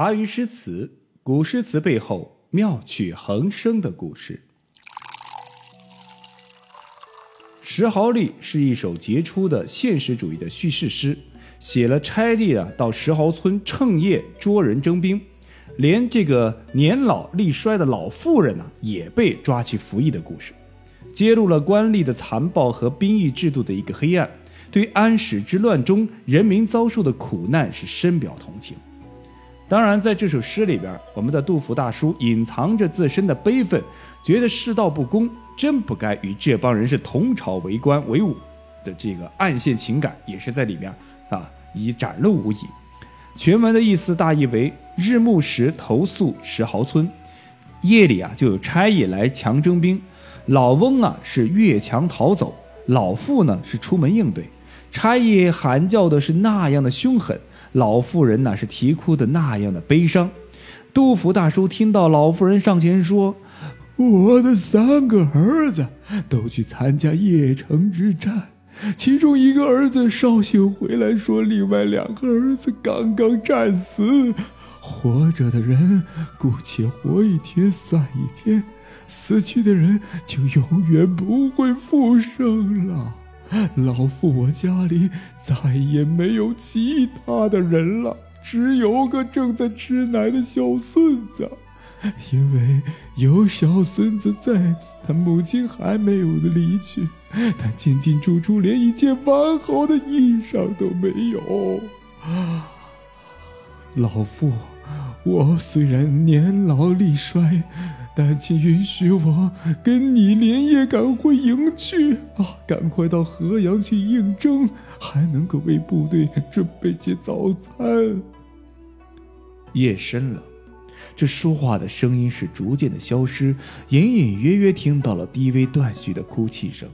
茶余诗词，古诗词背后妙趣横生的故事。《石壕吏》是一首杰出的现实主义的叙事诗，写了差吏啊到石壕村趁夜捉人征兵，连这个年老力衰的老妇人呢也被抓去服役的故事，揭露了官吏的残暴和兵役制度的一个黑暗，对安史之乱中人民遭受的苦难是深表同情。当然，在这首诗里边，我们的杜甫大叔隐藏着自身的悲愤，觉得世道不公，真不该与这帮人是同朝为官为伍的这个暗线情感，也是在里面啊，已展露无遗。全文的意思大意为：日暮时投宿石壕村，夜里啊就有差役来强征兵，老翁啊是越墙逃走，老妇呢是出门应对，差役喊叫的是那样的凶狠。老妇人那是啼哭的那样的悲伤，杜甫大叔听到老妇人上前说：“我的三个儿子都去参加邺城之战，其中一个儿子绍兴回来，说另外两个儿子刚刚战死。活着的人姑且活一天算一天，死去的人就永远不会复生了。”老夫，我家里再也没有其他的人了，只有个正在吃奶的小孙子。因为有小孙子在，他母亲还没有离去，他进进出出连一件完好的衣裳都没有。老夫，我虽然年老力衰。但请允许我跟你连夜赶回营去啊！赶快到河阳去应征，还能够为部队准备些早餐。夜深了，这说话的声音是逐渐的消失，隐隐约约听到了低微断续的哭泣声。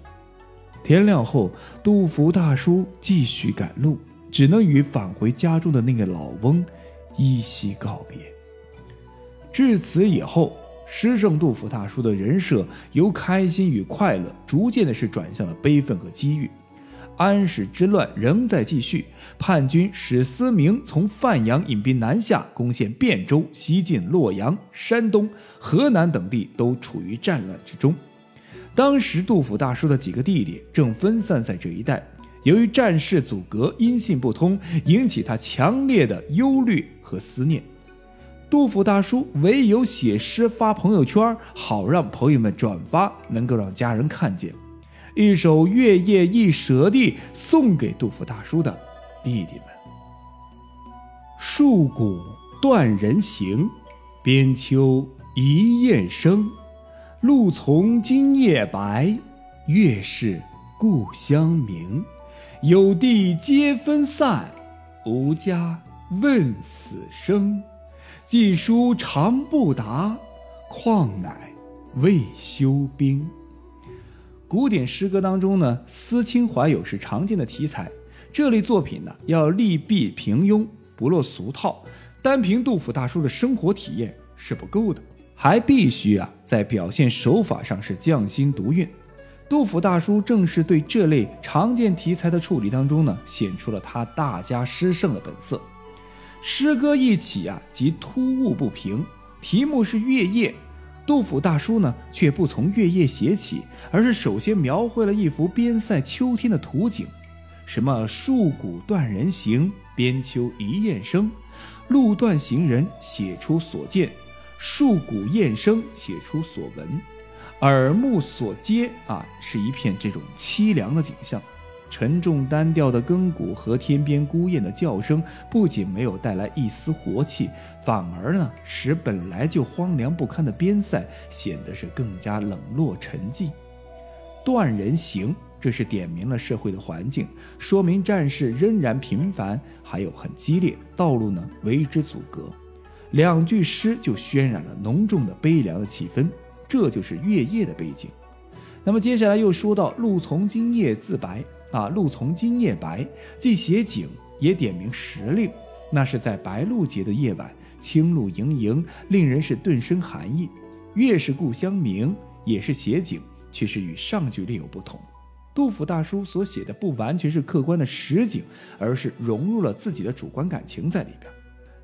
天亮后，杜甫大叔继续赶路，只能与返回家中的那个老翁依稀告别。至此以后。诗圣杜甫大叔的人设由开心与快乐，逐渐的是转向了悲愤和机遇。安史之乱仍在继续，叛军史思明从范阳引兵南下，攻陷汴州，西进洛阳、山东、河南等地，都处于战乱之中。当时杜甫大叔的几个弟弟正分散在这一带，由于战事阻隔，音信不通，引起他强烈的忧虑和思念。杜甫大叔唯有写诗发朋友圈，好让朋友们转发，能够让家人看见。一首《月夜忆舍弟》送给杜甫大叔的弟弟们：戍鼓断人行，边秋一雁声。露从今夜白，月是故乡明。有弟皆分散，无家问死生。寄书长不达，况乃未休兵。古典诗歌当中呢，思亲怀友是常见的题材。这类作品呢，要利弊平庸，不落俗套。单凭杜甫大叔的生活体验是不够的，还必须啊，在表现手法上是匠心独运。杜甫大叔正是对这类常见题材的处理当中呢，显出了他大家诗圣的本色。诗歌一起啊，即突兀不平。题目是月夜，杜甫大叔呢却不从月夜写起，而是首先描绘了一幅边塞秋天的图景。什么树谷断人行，边秋一雁声。路断行人写出所见，树谷雁声写出所闻。耳目所接啊，是一片这种凄凉的景象。沉重单调的更鼓和天边孤雁的叫声，不仅没有带来一丝活气，反而呢，使本来就荒凉不堪的边塞显得是更加冷落沉寂。断人行，这是点明了社会的环境，说明战事仍然频繁，还有很激烈，道路呢为之阻隔。两句诗就渲染了浓重的悲凉的气氛，这就是月夜的背景。那么接下来又说到“露从今夜自白”。啊，露从今夜白，既写景也点明时令。那是在白露节的夜晚，清露盈盈，令人是顿生寒意。月是故乡明，也是写景，却是与上句略有不同。杜甫大叔所写的不完全是客观的实景，而是融入了自己的主观感情在里边。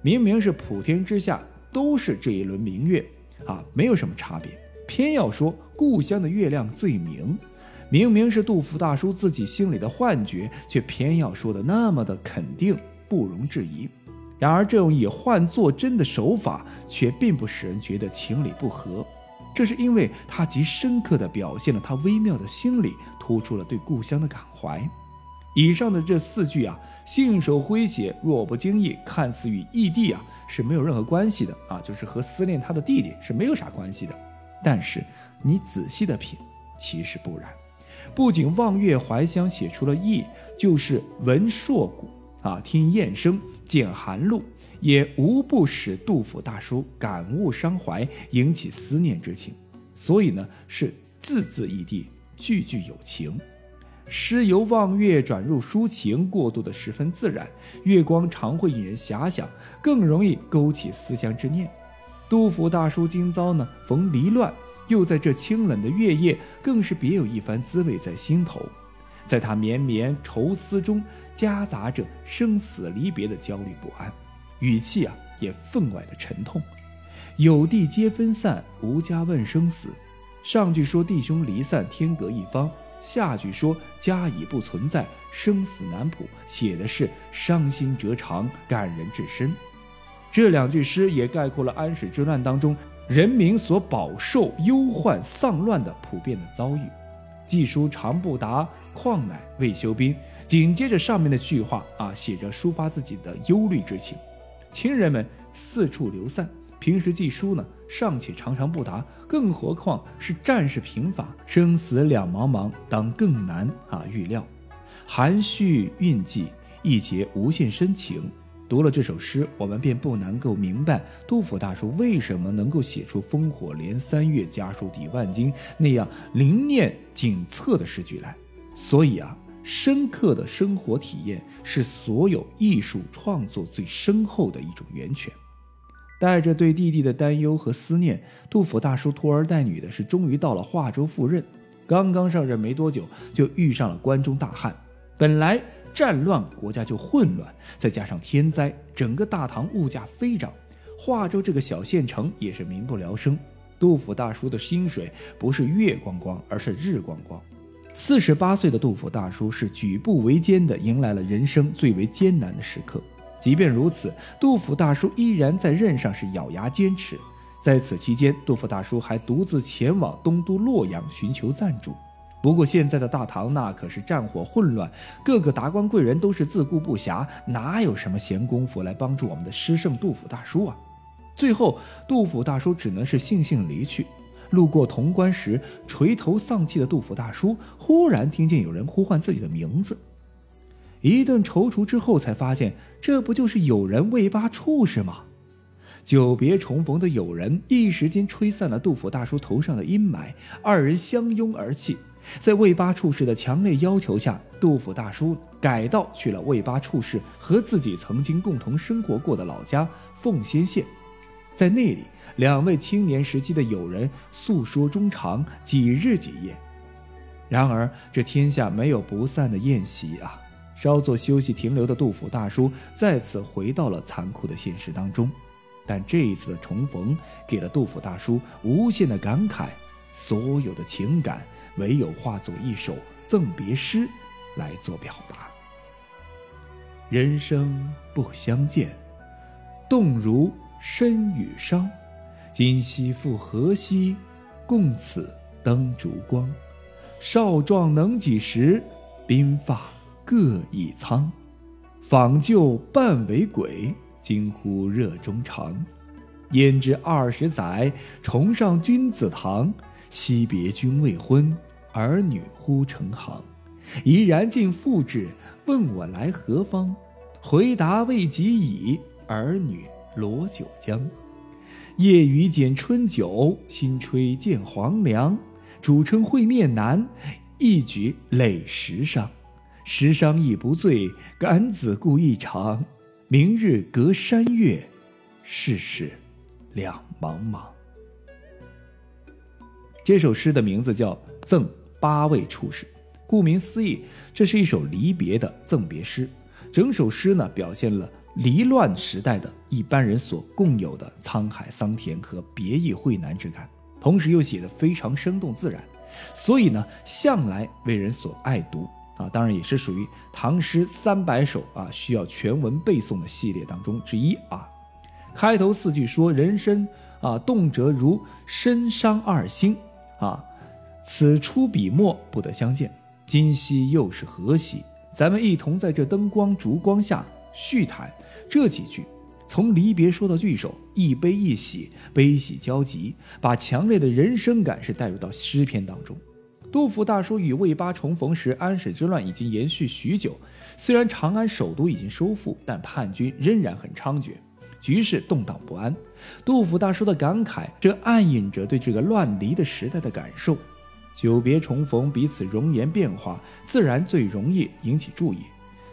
明明是普天之下都是这一轮明月啊，没有什么差别，偏要说故乡的月亮最明。明明是杜甫大叔自己心里的幻觉，却偏要说的那么的肯定，不容置疑。然而，这种以幻作真的手法，却并不使人觉得情理不合。这是因为他极深刻地表现了他微妙的心理，突出了对故乡的感怀。以上的这四句啊，信手挥写，若不经意，看似与异地啊是没有任何关系的啊，就是和思念他的弟弟是没有啥关系的。但是你仔细的品，其实不然。不仅望月怀乡写出了意，就是闻硕鼓啊，听雁声，见寒露，也无不使杜甫大叔感悟伤怀，引起思念之情。所以呢，是字字异地，句句有情。诗由望月转入抒情，过渡的十分自然。月光常会引人遐想，更容易勾起思乡之念。杜甫大叔今遭呢，逢离乱。又在这清冷的月夜，更是别有一番滋味在心头。在他绵绵愁思中，夹杂着生死离别的焦虑不安，语气啊也分外的沉痛。有弟皆分散，无家问生死。上句说弟兄离散，天隔一方；下句说家已不存在，生死难卜，写的是伤心折肠，感人至深。这两句诗也概括了安史之乱当中。人民所饱受忧患丧乱的普遍的遭遇，季书长不达，况乃未休兵。紧接着上面的句话啊，写着抒发自己的忧虑之情。亲人们四处流散，平时寄书呢尚且常常不达，更何况是战事频发，生死两茫茫，当更难啊预料。含蓄蕴藉，一节无限深情。读了这首诗，我们便不能够明白杜甫大叔为什么能够写出“烽火连三月，家书抵万金”那样灵念紧凑的诗句来。所以啊，深刻的生活体验是所有艺术创作最深厚的一种源泉。带着对弟弟的担忧和思念，杜甫大叔拖儿带女的是终于到了华州赴任。刚刚上任没多久，就遇上了关中大旱。本来。战乱，国家就混乱，再加上天灾，整个大唐物价飞涨，华州这个小县城也是民不聊生。杜甫大叔的薪水不是月光光，而是日光光。四十八岁的杜甫大叔是举步维艰的，迎来了人生最为艰难的时刻。即便如此，杜甫大叔依然在任上是咬牙坚持。在此期间，杜甫大叔还独自前往东都洛阳寻求赞助。不过现在的大唐那可是战火混乱，各个达官贵人都是自顾不暇，哪有什么闲工夫来帮助我们的诗圣杜甫大叔啊？最后，杜甫大叔只能是悻悻离去。路过潼关时，垂头丧气的杜甫大叔忽然听见有人呼唤自己的名字，一顿踌躇之后，才发现这不就是友人魏八处士吗？久别重逢的友人一时间吹散了杜甫大叔头上的阴霾，二人相拥而泣。在魏八处士的强烈要求下，杜甫大叔改道去了魏八处士和自己曾经共同生活过的老家奉先县，在那里，两位青年时期的友人诉说衷肠，几日几夜。然而，这天下没有不散的宴席啊！稍作休息停留的杜甫大叔再次回到了残酷的现实当中，但这一次的重逢给了杜甫大叔无限的感慨，所有的情感。唯有化作一首赠别诗来做表达。人生不相见，动如身与伤。今夕复何夕，共此灯烛光。少壮能几时，鬓发各已苍。访旧半为鬼，惊呼热衷肠。焉知二十载，重上君子堂。惜别君未婚，儿女忽成行。怡然尽复至，问我来何方？回答未及已，儿女罗九江。夜雨剪春酒，新炊见黄粱。主称会面难，一举累十觞。十觞亦不醉，敢子故意长。明日隔山岳，世事两茫茫。这首诗的名字叫《赠八位处士》，顾名思义，这是一首离别的赠别诗。整首诗呢，表现了离乱时代的一般人所共有的沧海桑田和别意会难之感，同时又写得非常生动自然，所以呢，向来为人所爱读啊。当然，也是属于唐诗三百首啊需要全文背诵的系列当中之一啊。开头四句说：“人生啊，动辄如身伤二心啊，此出彼没，不得相见。今夕又是何夕？咱们一同在这灯光烛光下叙谈。”这几句，从离别说到聚首，一悲一喜，悲喜交集，把强烈的人生感是带入到诗篇当中。杜甫大叔与魏八重逢时，安史之乱已经延续许久，虽然长安首都已经收复，但叛军仍然很猖獗，局势动荡不安。杜甫大叔的感慨，这暗隐着对这个乱离的时代的感受。久别重逢，彼此容颜变化，自然最容易引起注意。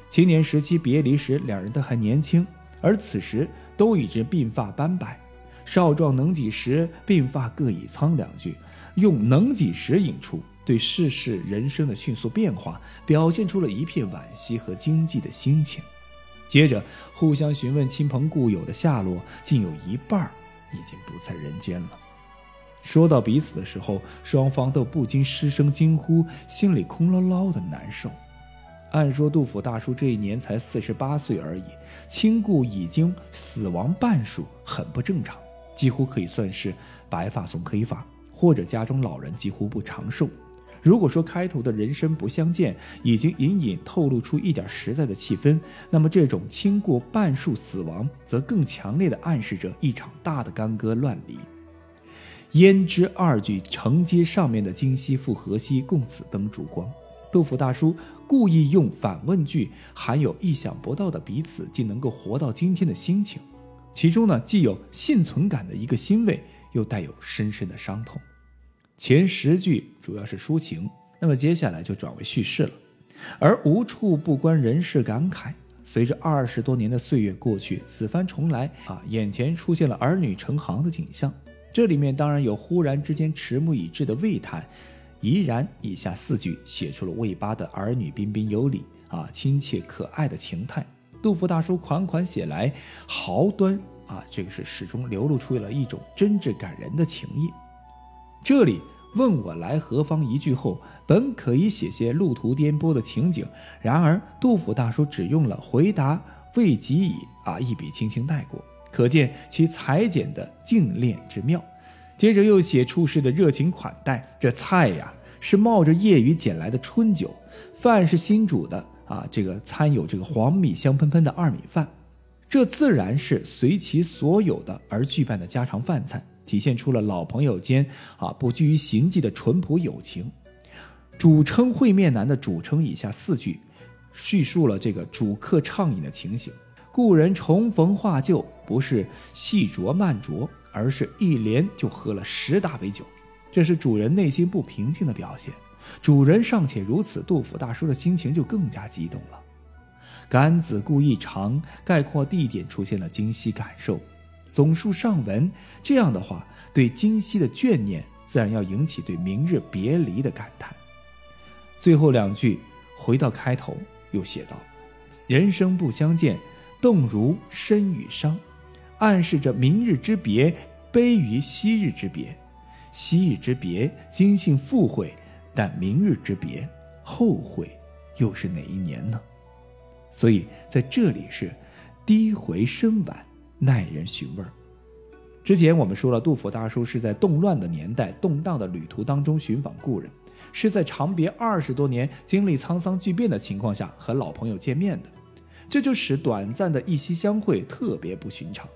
青年时期别离时，两人都还年轻，而此时都已经鬓发斑白。少壮能几时，鬓发各已苍。两句用“能几时”引出对世事人生的迅速变化，表现出了一片惋惜和惊悸的心情。接着互相询问亲朋故友的下落，竟有一半已经不在人间了。说到彼此的时候，双方都不禁失声惊呼，心里空落落的难受。按说杜甫大叔这一年才四十八岁而已，亲故已经死亡半数，很不正常，几乎可以算是白发送黑发，或者家中老人几乎不长寿。如果说开头的人生不相见已经隐隐透露出一点时代的气氛，那么这种亲过半数死亡，则更强烈的暗示着一场大的干戈乱离。胭脂二句承接上面的“今夕复何夕，共此灯烛光”。杜甫大叔故意用反问句，含有意想不到的彼此竟能够活到今天的心情，其中呢既有幸存感的一个欣慰，又带有深深的伤痛。前十句主要是抒情，那么接下来就转为叙事了。而无处不关人世感慨，随着二十多年的岁月过去，此番重来啊，眼前出现了儿女成行的景象。这里面当然有忽然之间迟暮已至的喟叹。怡然以下四句写出了魏八的儿女彬彬有礼啊，亲切可爱的情态。杜甫大叔款款写来，豪端啊，这个是始终流露出了一种真挚感人的情意。这里问我来何方一句后，本可以写些路途颠簸的情景，然而杜甫大叔只用了回答未及矣啊，一笔轻轻带过，可见其裁剪的精炼之妙。接着又写出世的热情款待，这菜呀是冒着夜雨捡来的春酒，饭是新煮的啊，这个餐有这个黄米香喷喷的二米饭，这自然是随其所有的而具办的家常饭菜，体现出了老朋友间啊不拘于形迹的淳朴友情。主称会面难的主称以下四句，叙述了这个主客畅饮的情形。故人重逢话旧，不是细酌慢酌。而是一连就喝了十大杯酒，这是主人内心不平静的表现。主人尚且如此，杜甫大叔的心情就更加激动了。感子故意长，概括地点出现了今夕感受。总述上文，这样的话，对今夕的眷念，自然要引起对明日别离的感叹。最后两句，回到开头，又写道：“人生不相见，动如身与伤。”暗示着明日之别，悲于昔日之别。昔日之别，今幸复会，但明日之别，后会又是哪一年呢？所以在这里是低回深婉，耐人寻味儿。之前我们说了，杜甫大叔是在动乱的年代、动荡的旅途当中寻访故人，是在长别二十多年、经历沧桑巨变的情况下和老朋友见面的，这就使短暂的一夕相会特别不寻常。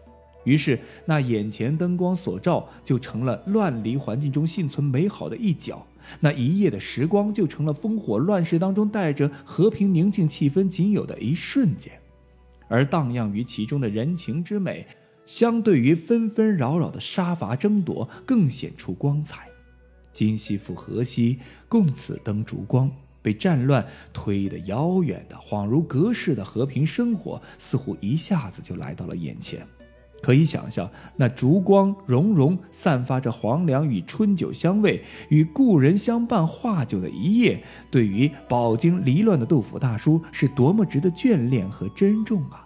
于是，那眼前灯光所照，就成了乱离环境中幸存美好的一角；那一夜的时光，就成了烽火乱世当中带着和平宁静气氛仅有的一瞬间。而荡漾于其中的人情之美，相对于纷纷扰扰的杀伐争夺，更显出光彩。今夕复何夕，共此灯烛光。被战乱推得遥远的，恍如隔世的和平生活，似乎一下子就来到了眼前。可以想象，那烛光融融，散发着黄粱与春酒香味，与故人相伴话酒的一夜，对于饱经离乱的杜甫大叔，是多么值得眷恋和珍重啊！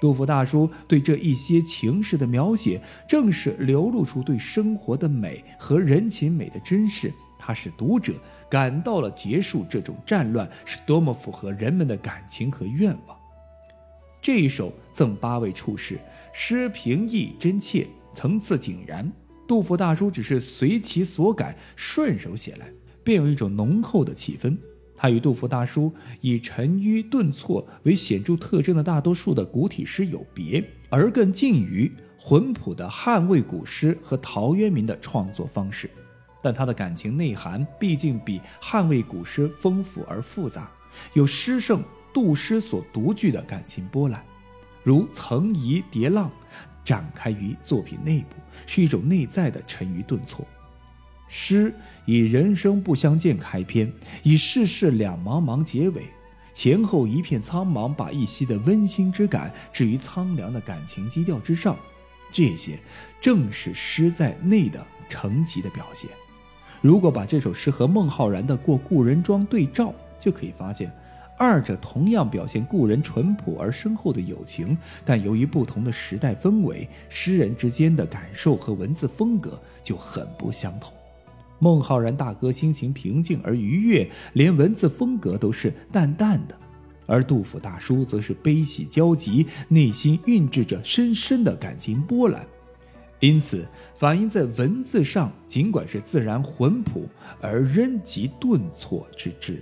杜甫大叔对这一些情事的描写，正是流露出对生活的美和人情美的珍视。他使读者感到了结束这种战乱是多么符合人们的感情和愿望。这一首赠八位处士，诗平易真切，层次井然。杜甫大叔只是随其所感，顺手写来，便有一种浓厚的气氛。他与杜甫大叔以沉郁顿挫为显著特征的大多数的古体诗有别，而更近于浑朴的汉魏古诗和陶渊明的创作方式。但他的感情内涵毕竟比汉魏古诗丰富而复杂，有诗圣杜诗所独具的感情波澜，如层移叠浪，展开于作品内部，是一种内在的沉郁顿挫。诗以人生不相见开篇，以世事两茫茫结尾，前后一片苍茫，把一夕的温馨之感置于苍凉的感情基调之上，这些正是诗在内的成极的表现。如果把这首诗和孟浩然的《过故人庄》对照，就可以发现，二者同样表现故人淳朴而深厚的友情，但由于不同的时代氛围，诗人之间的感受和文字风格就很不相同。孟浩然大哥心情平静而愉悦，连文字风格都是淡淡的；而杜甫大叔则是悲喜交集，内心蕴织着深深的感情波澜。因此，反映在文字上，尽管是自然浑朴，而仍极顿挫之至。